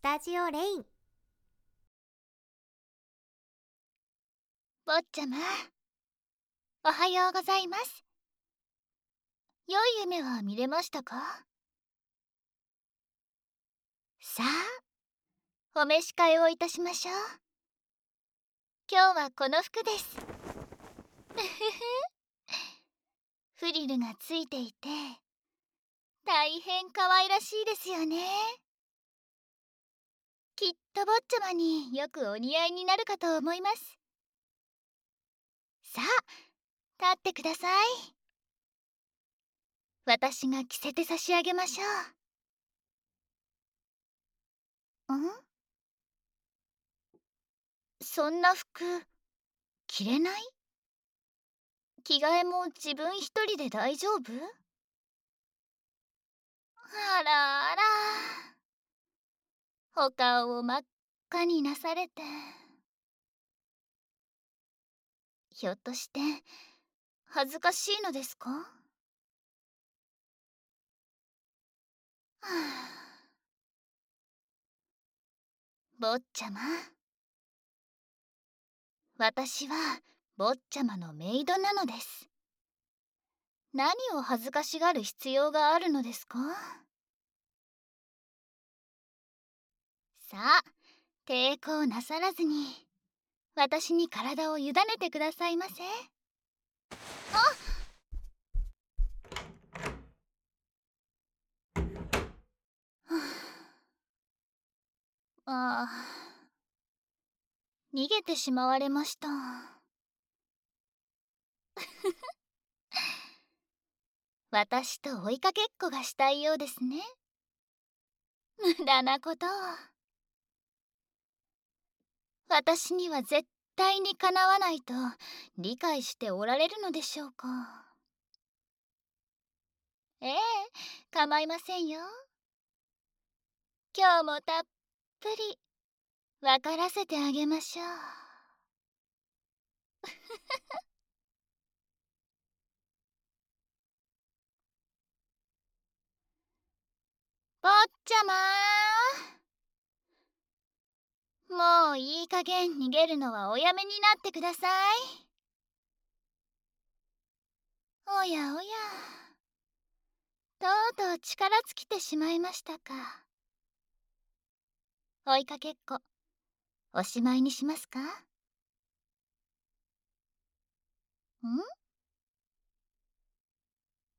スタジオレイン。坊ちゃまおはようございます。良い夢は見れましたか？さあ？お召し替えをいたしましょう。今日はこの服です。フリルがついていて大変可愛らしいですよねきっと坊ちゃまによくお似合いになるかと思います。さあ立ってください。私が着せて差し上げましょう。ん？そんな服着れない？着替えも自分一人で大丈夫？あらあらお顔を真っ赤になされて。ひょっとして恥ずかしいのですか？は あ坊ちゃま。私は坊ちゃまのメイドなのです。何を恥ずかしがる必要があるのですか？さ。あ抵抗なさらずに。私に体を委ねてくださいませ。あっ。ああ逃げてしまわれました。私と追いかけっこがしたいようですね。無駄なことを。私には絶対にかなわないと理解しておられるのでしょうか？ええ構いませんよ。今日もたっぷり分からせてあげましょう。坊ちゃまもういい加減逃げるのはおやめになってください。おやおや。とうとう力尽きてしまいましたか。追いかけっこ。おしまいにしますか。ん？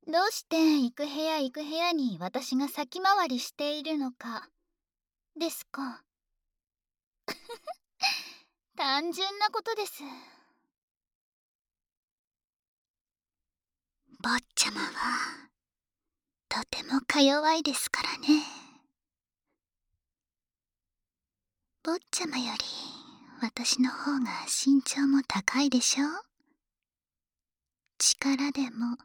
どうして行く部屋行く部屋に私が先回りしているのか。ですか。単純なことです。坊ちゃまはとてもか弱いですからね。坊ちゃまより私の方が身長も高いでしょ力でも。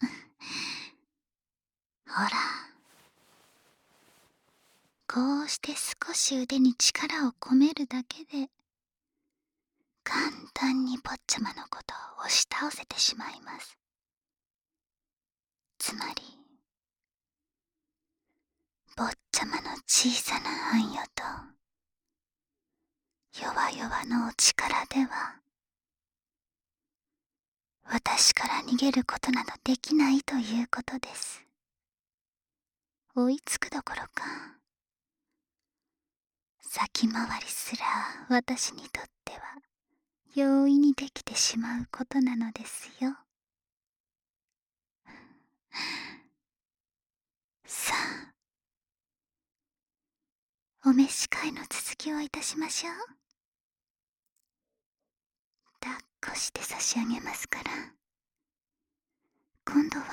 ほら。こうして少し腕に力を込めるだけで簡単に坊ちゃまのことを押し倒せてしまいます。つまり坊ちゃまの小さな暗夜と弱々のお力では私から逃げることなどできないということです。追いつくどころか先回りすら私にとっては容易にできてしまうことなのですよ。さあお召し替えの続きをいたしましょう。抱っこして差し上げますから。今度は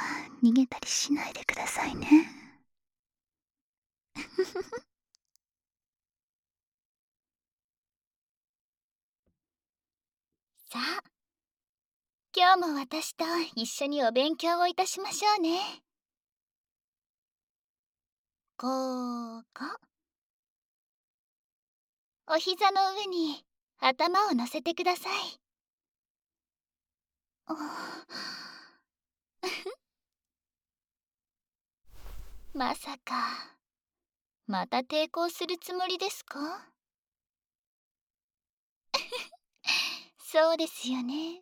逃げたりしないでくださいね。さあ。今日も私と一緒にお勉強をいたしましょうね。ここお膝の上に頭を乗せてください。まさか。また抵抗するつもりですか？そうですよね。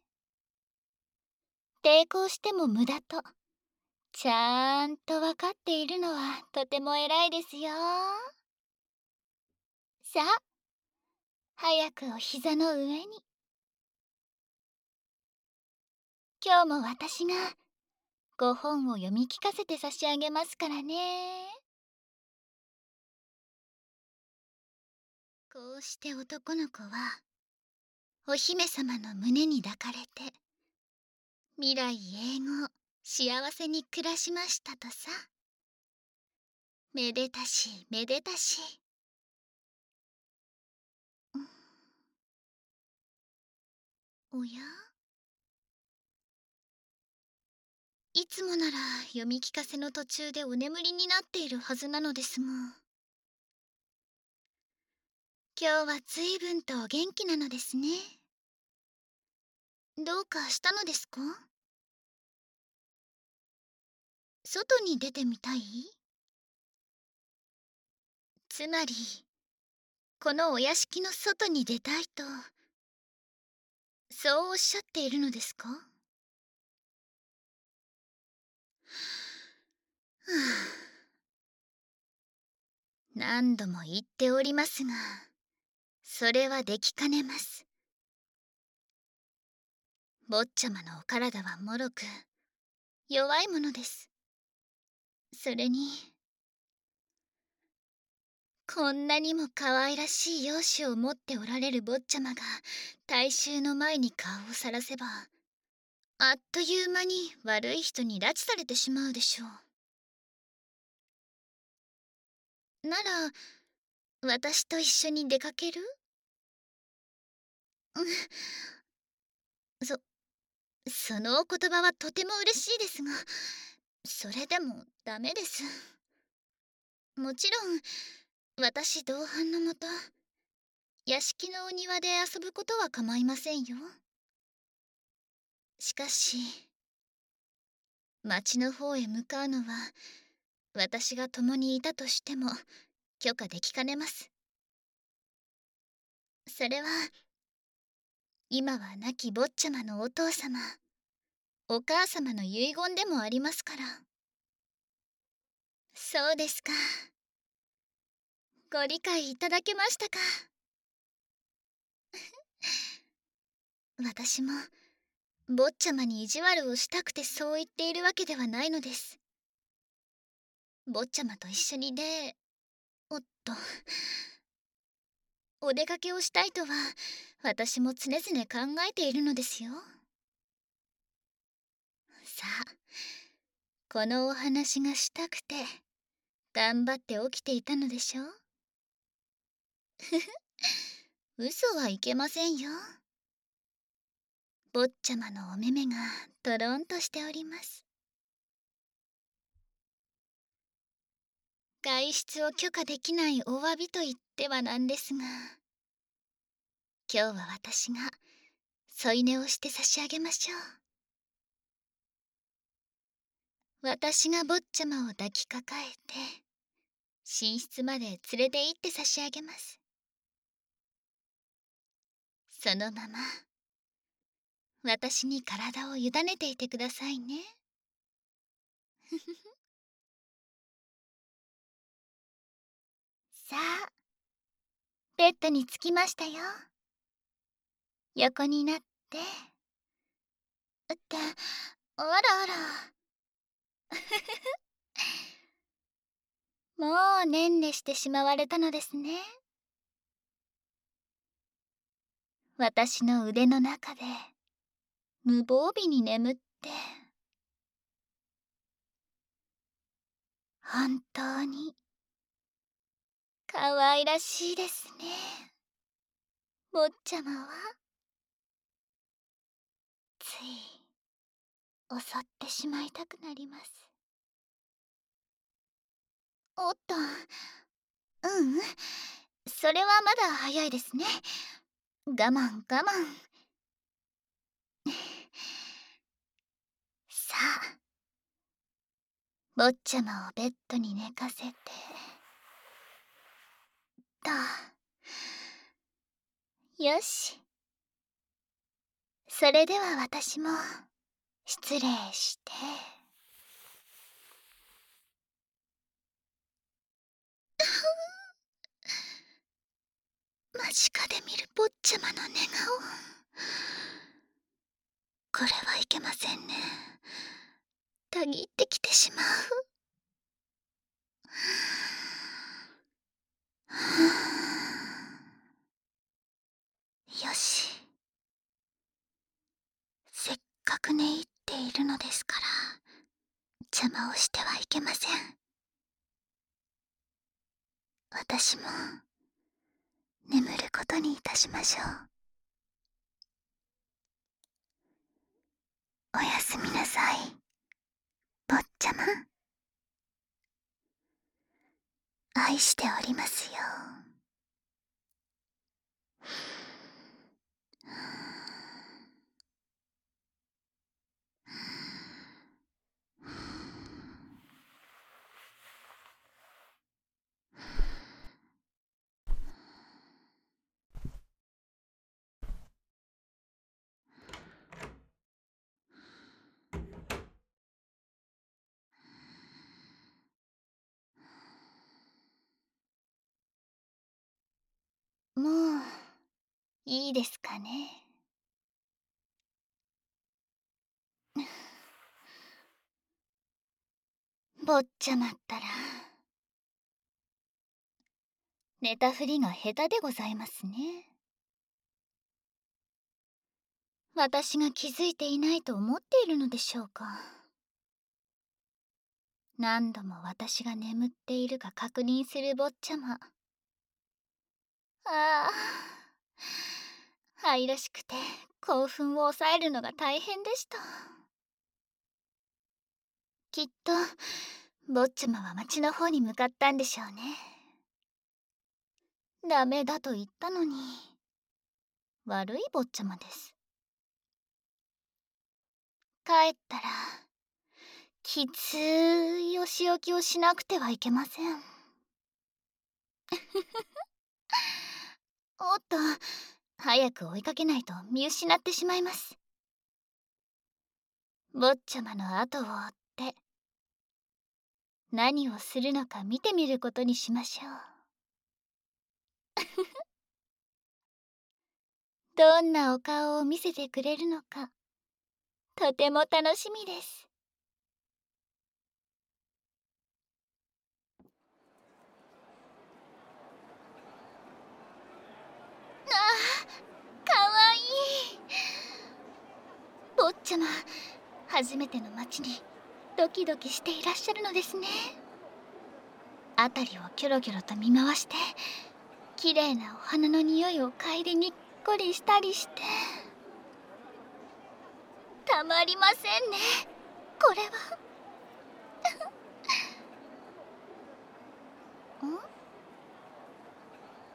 抵抗しても無駄とちゃんと分かっているのはとても偉いですよ。さあ早くお膝の上に。今日も私がご本を読み聞かせて差し上げますからね。こうして男の子はお姫様の胸に抱かれて未来永劫幸せに暮らしましたとさ。めでたしめでたし、おや？いつもなら読み聞かせの途中でお眠りになっているはずなのですが。今日は随分とお元気なのですね。どうかしたのですか？外に出てみたい？つまりこのお屋敷の外に出たいとそうおっしゃっているのですか？はあ。何度も言っておりますがそれはできかねます。坊ちゃまのお体はもろく弱いものです。それにこんなにも可愛らしい容姿を持っておられる坊ちゃまが大衆の前に顔をさらせばあっという間に悪い人に拉致されてしまうでしょう。なら私と一緒に出かける？ん そそのお言葉はとても嬉しいですがそれでもダメです。もちろん私同伴のもと屋敷のお庭で遊ぶことは構いませんよ。しかし町の方へ向かうのは私が共にいたとしても許可できかねます。それは今は亡き坊ちゃまのお父様。お母様の遺言でもありますから。そうですか。ご理解いただけましたか。私も坊ちゃまに意地悪をしたくてそう言っているわけではないのです。坊ちゃまと一緒にでおっと。お出かけをしたいとは私も常々考えているのですよ。さあこのお話がしたくて頑張って起きていたのでしょう？ふ ふ嘘はいけませんよ。坊ちゃまのお目目がとろんとしております。外出を許可できないお詫びと言ってはなんですが今日は私が添い寝をして差し上げましょう。私が坊ちゃまを抱きかかえて寝室まで連れて行って差し上げます。そのまま私に体を委ねていてくださいね。さあベッドに着きましたよ。横になって。ってあらあらもうねんねしてしまわれたのですね。私の腕の中で無防備に眠って。本当に可愛らしいですね。坊ちゃまはい襲ってしまいたくなります。おっとううん。それはまだ早いですね。我慢我慢。さあ坊ちゃまをベッドに寝かせて。とよし。それでは私も失礼して。間近で見る坊ちゃまの寝顔。これはいけませんね。たぎってきてしまう。よしせっかく寝入っているのですから邪魔をしてはいけません。私も眠ることにいたしましょう。おやすみなさい坊ちゃま。愛しておりますよ。もういいですかね。坊ちゃまったら寝たふりが下手でございますね。私が気づいていないと思っているのでしょうか。何度も私が眠っているか確認する坊ちゃま。ああ愛らしくて興奮を抑えるのが大変でした。きっと坊ちゃまは町の方に向かったんでしょうね。ダメだと言ったのに。悪い坊ちゃまです。帰ったらきついお仕置きをしなくてはいけません。おっと早く追いかけないと見失ってしまいます。坊ちゃまの後を追って何をするのか見てみることにしましょう。どんなお顔を見せてくれるのかとても楽しみです。あかわいい。坊ちゃま初めての街にドキドキしていらっしゃるのですね。辺りをキョロキョロと見回して綺麗なお花の匂いを嗅いでにっこりしたりして。たまりませんね。これは。ん？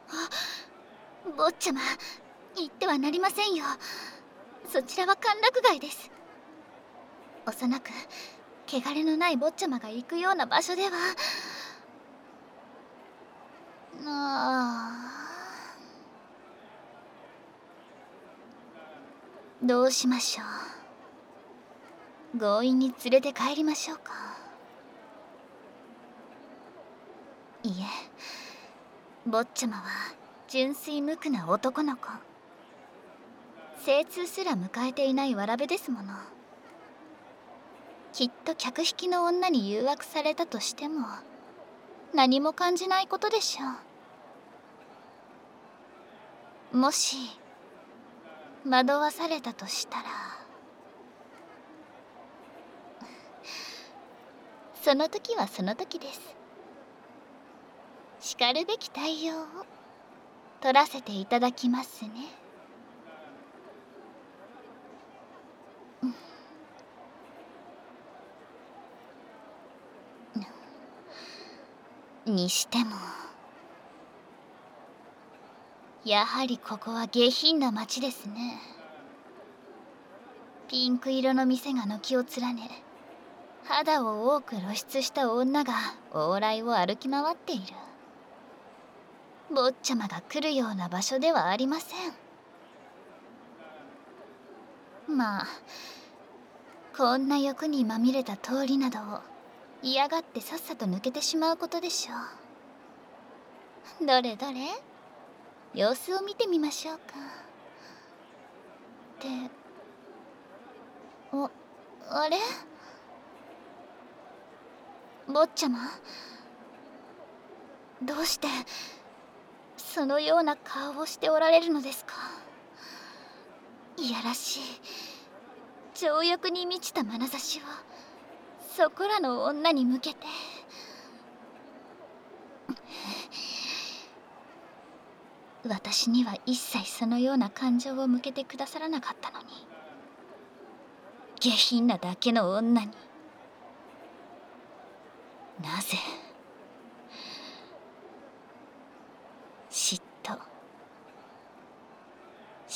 あ坊ちゃま行ってはなりませんよ。そちらは歓楽街です。幼く汚れのない坊ちゃまが行くような場所では。あ。どうしましょう。強引に連れて帰りましょうか。いえ。坊ちゃまは純粋無垢な男の子。精通すら迎えていないわらべですもの。きっと客引きの女に誘惑されたとしても何も感じないことでしょう。もし惑わされたとしたらその時はその時です。しかるべき対応を。取らせていただきますね。にしてもやはりここは下品な町ですね。ピンク色の店が軒を連ね肌を多く露出した女が往来を歩き回っている。坊ちゃまが来るような場所ではありません。まあこんな欲にまみれた通りなどを嫌がってさっさと抜けてしまうことでしょう。どれどれ？様子を見てみましょうか。ってああれ？坊ちゃま？どうして？そのような顔をしておられるのですか？いやらしい。情欲に満ちた眼差しをそこらの女に向けて。私には一切そのような感情を向けてくださらなかったのに。下品なだけの女に。なぜ？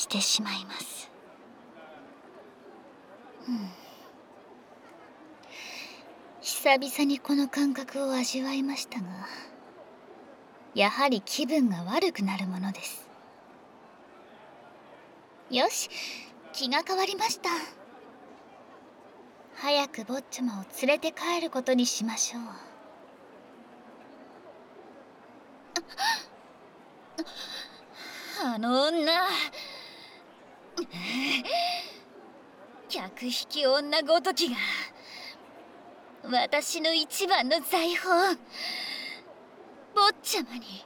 してしまいます。うん。久々にこの感覚を味わいましたがやはり気分が悪くなるものです。よし気が変わりました。早く坊ちゃまを連れて帰ることにしましょう。あの女。客引き女ごときが私の一番の財宝坊ちゃまに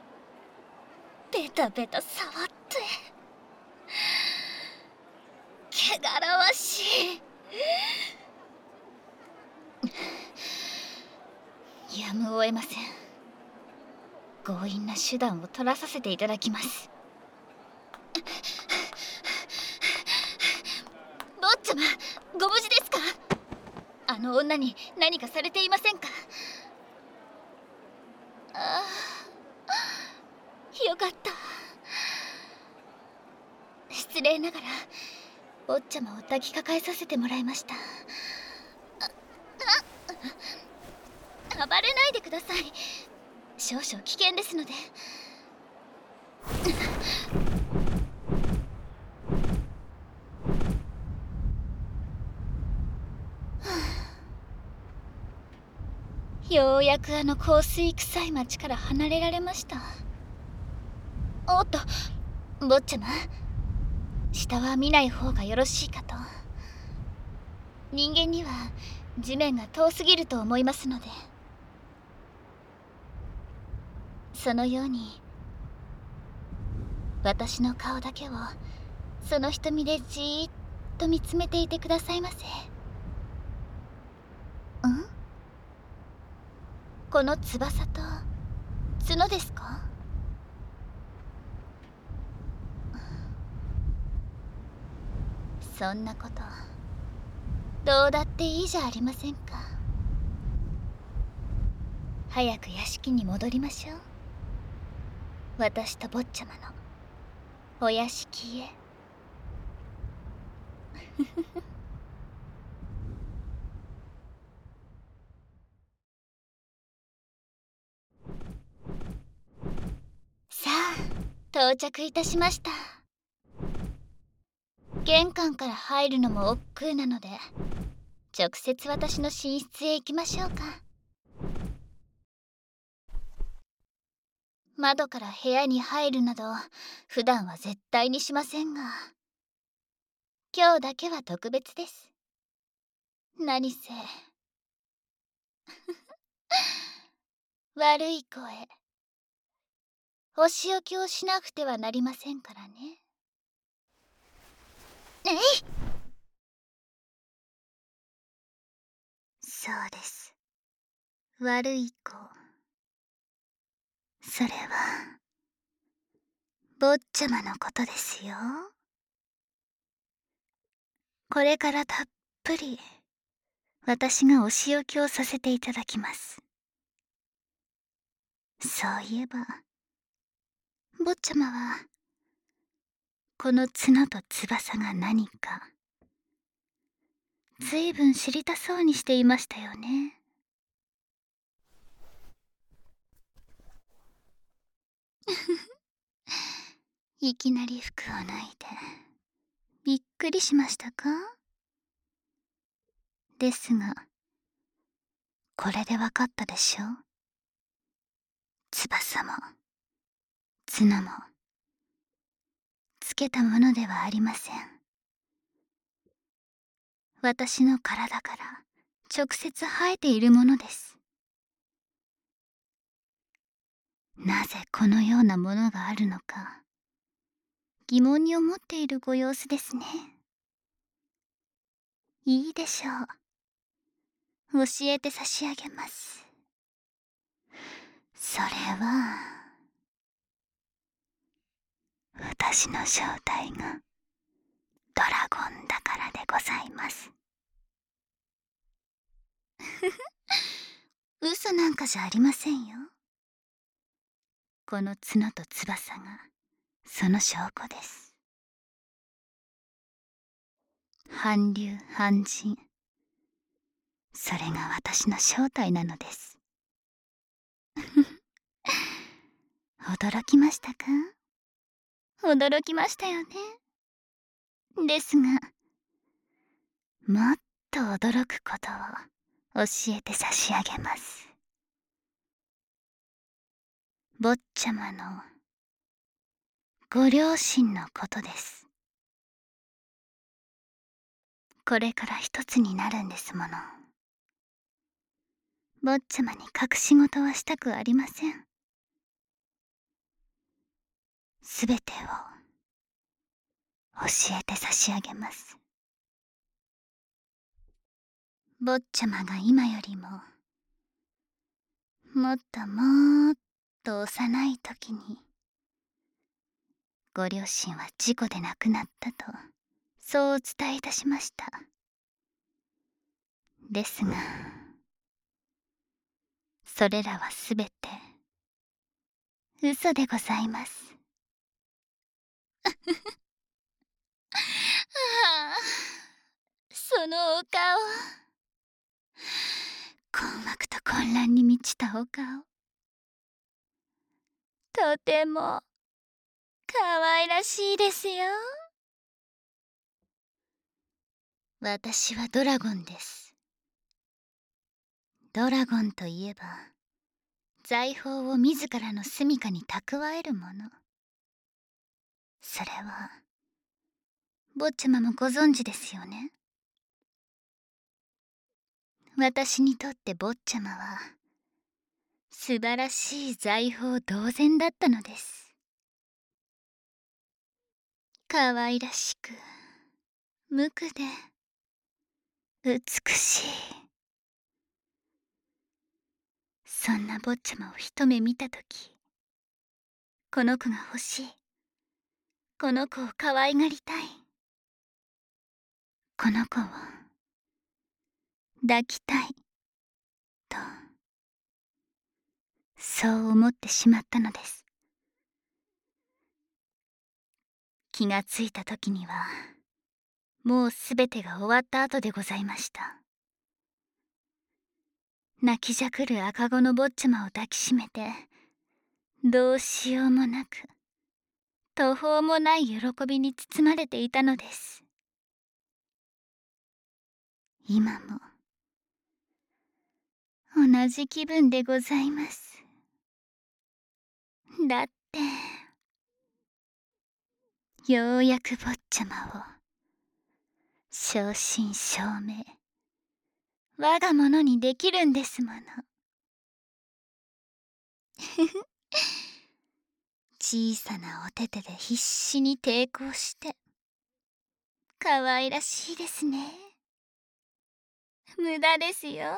ベタベタ触って。汚らわしい。やむを得ません。強引な手段を取らさせていただきます坊ちゃまご無事ですかあ女に何かされていませんか？ああよかった。失礼ながら坊ちゃまを抱きかかえさせてもらいました。暴れないでください。少々危険ですので。ようやくあの香水臭い町から離れられました。おっと坊ちゃま。下は見ない方がよろしいかと。人間には地面が遠すぎると思いますので。そのように私の顔だけをその瞳でじーっと見つめていてくださいませ。この翼と角ですか？そんなことどうだっていいじゃありませんか。早く屋敷に戻りましょう。私と坊ちゃまのお屋敷へ。さあ到着いたしました。玄関から入るのも億劫なので直接私の寝室へ行きましょうか。窓から部屋に入るなど普段は絶対にしませんが。今日だけは特別です。何せ。悪い声。お仕置きをしなくてはなりませんからね。えい！そうです。悪い子。それは坊ちゃまのことですよ。これからたっぷり私がお仕置きをさせていただきます。そういえば坊ちゃまはこの角と翼が何かずいぶん知りたそうにしていましたよね。いきなり服を脱いでびっくりしましたか？ですがこれでわかったでしょ翼も。角もつけたものではありません。私の体から直接生えているものです。なぜこのようなものがあるのか疑問に思っているご様子ですね。いいでしょう。教えて差し上げます。それは私の正体がドラゴンだからでございます。嘘なんかじゃありませんよ。この角と翼がその証拠です。韓流韓人。それが私の正体なのです。驚きましたか？驚きましたよね。ですがもっと驚くことを教えて差し上げます。坊ちゃまのご両親のことです。これから一つになるんですもの。坊ちゃまに隠し事はしたくありません。すべてを教えて差し上げます。坊ちゃまが今よりももっともっと幼い時にご両親は事故で亡くなったとそうお伝えいたしました。ですがそれらはすべて嘘でございます。あ あそのお顔。困惑と混乱に満ちたお顔。とても可愛らしいですよ。私はドラゴンです。ドラゴンといえば財宝を自らの住処に蓄えるもの。それは坊ちゃまもご存知ですよね？私にとって坊ちゃまは素晴らしい財宝同然だったのです。可愛らしく無垢で美しい。そんな坊ちゃまを一目見た時この子が欲しい。この子を可愛がりたい。この子を抱きたい。とそう思ってしまったのです。気がついた時にはもうすべてが終わった後でございました。泣きじゃくる赤子の坊ちゃまを抱きしめてどうしようもなく。途方もない喜びに包まれていたのです。今も同じ気分でございます。だってようやく坊ちゃまを正真正銘我が物にできるんですもの。小さなお手手で必死に抵抗して可愛らしいですね。無駄ですよ。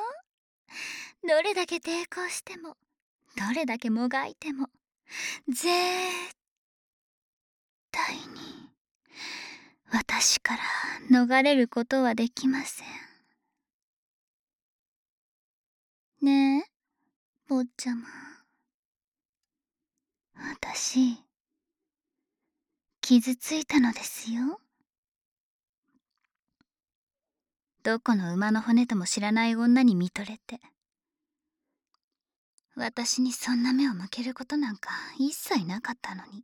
どれだけ抵抗してもどれだけもがいても絶対に私から逃れることはできません。ねえ坊ちゃま。私傷ついたのですよ。どこの馬の骨とも知らない女に見とれて。私にそんな目を向けることなんか一切なかったのに。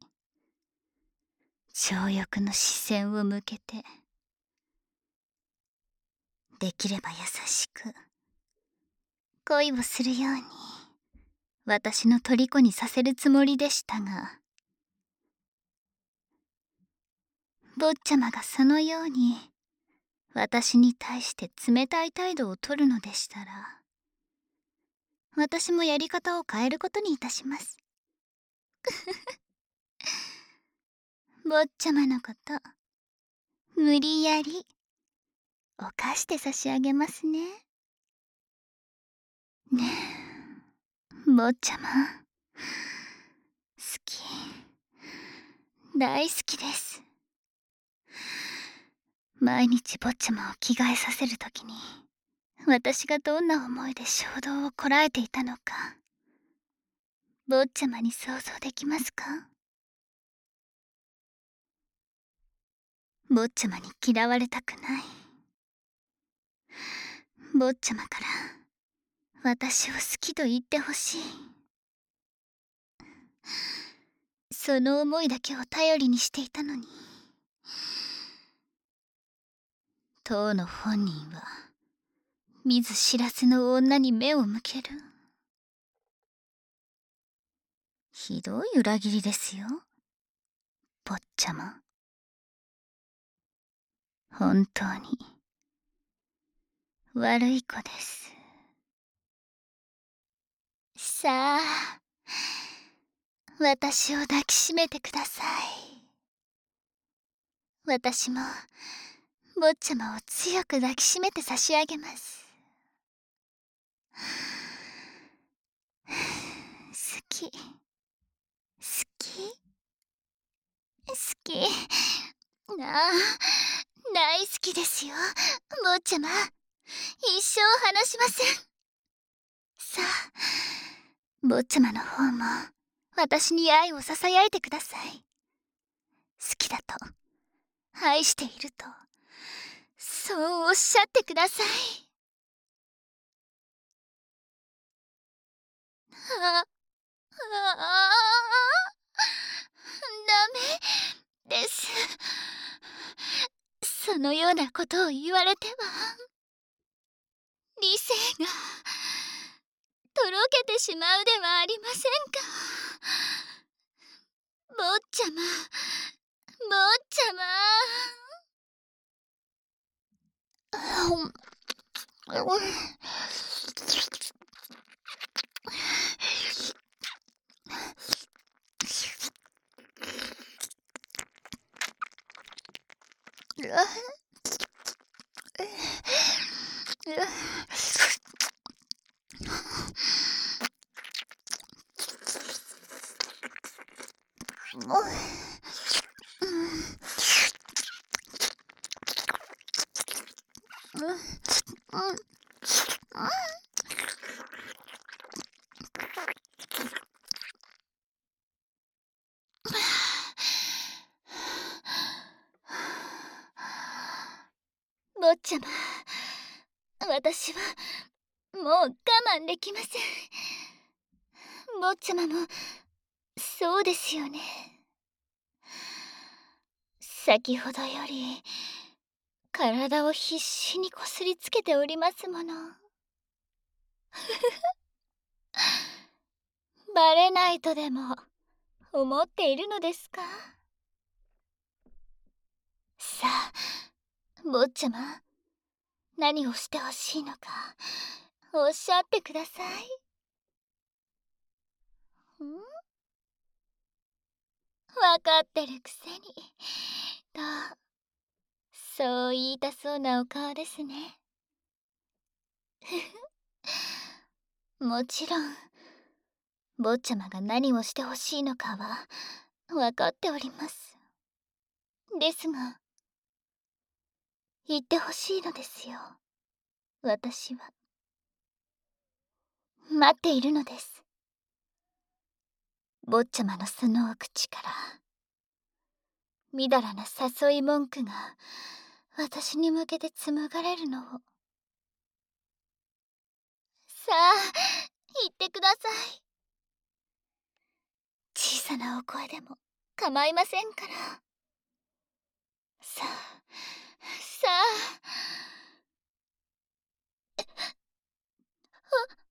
情欲の視線を向けて。できれば優しく恋をするように。私の虜にさせるつもりでしたが。坊ちゃまがそのように私に対して冷たい態度をとるのでしたら私もやり方を変えることにいたします。坊ちゃまのこと無理やり犯して差し上げますね。ね。え坊ちゃま。好き。大好きです。毎日坊ちゃまを着替えさせるときに私がどんな思いで衝動をこらえていたのか坊ちゃまに想像できますか？坊ちゃまに嫌われたくない。坊ちゃまから私を好きと言ってほしい。その思いだけを頼りにしていたのに。当の本人は見ず知らずの女に目を向ける。ひどい裏切りですよ。坊ちゃま。本当に悪い子です。さ。あ私を抱きしめてください。私も坊ちゃまを強く抱きしめて差し上げます。好き。好き？好き。ああ大好きですよ。坊ちゃま一生離しません。さあ坊ちゃまの方も私に愛をささやいてください。好きだと愛しているとそうおっしゃってください。あああダメです。そのようなことを言われては理性がとろけてしまうではありませんか。坊ちゃま坊ちゃま。坊ちゃま私はもう慢できません。坊ちゃまもそうですよね。先ほどより体を必死にこすりつけておりますもの。バレないとでも思っているのですか？さあ坊ちゃま何をしてほしいのか。おっしゃってください。ん？分かってるくせに。とそう言いたそうなお顔ですね。もちろん坊ちゃまが何をしてほしいのかは分かっております。ですが言ってほしいのですよ。私は。待っているのです。坊ちゃまのそのお口からみだらな誘い文句が私に向けて紡がれるのを。さあ言ってください。小さなお声でも構いませんから。さあさあ。うーんかわいらしい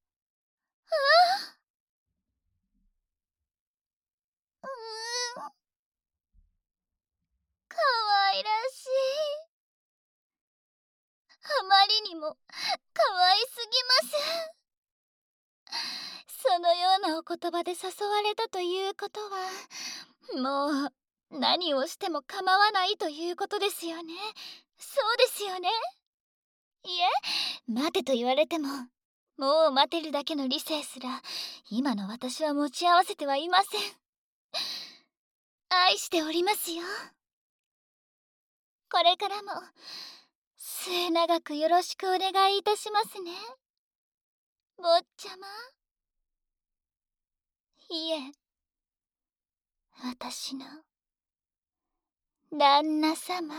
あまりにもかわいすぎます。そのようなお言葉で誘われたということはもう何をしても構わないということですよね。そうですよね。いえ待てと言われても。もう待てるだけの理性すら今の私は持ち合わせてはいません。愛しておりますよ。これからも末永くよろしくお願いいたしますね。坊ちゃま。いえ。私の旦那様。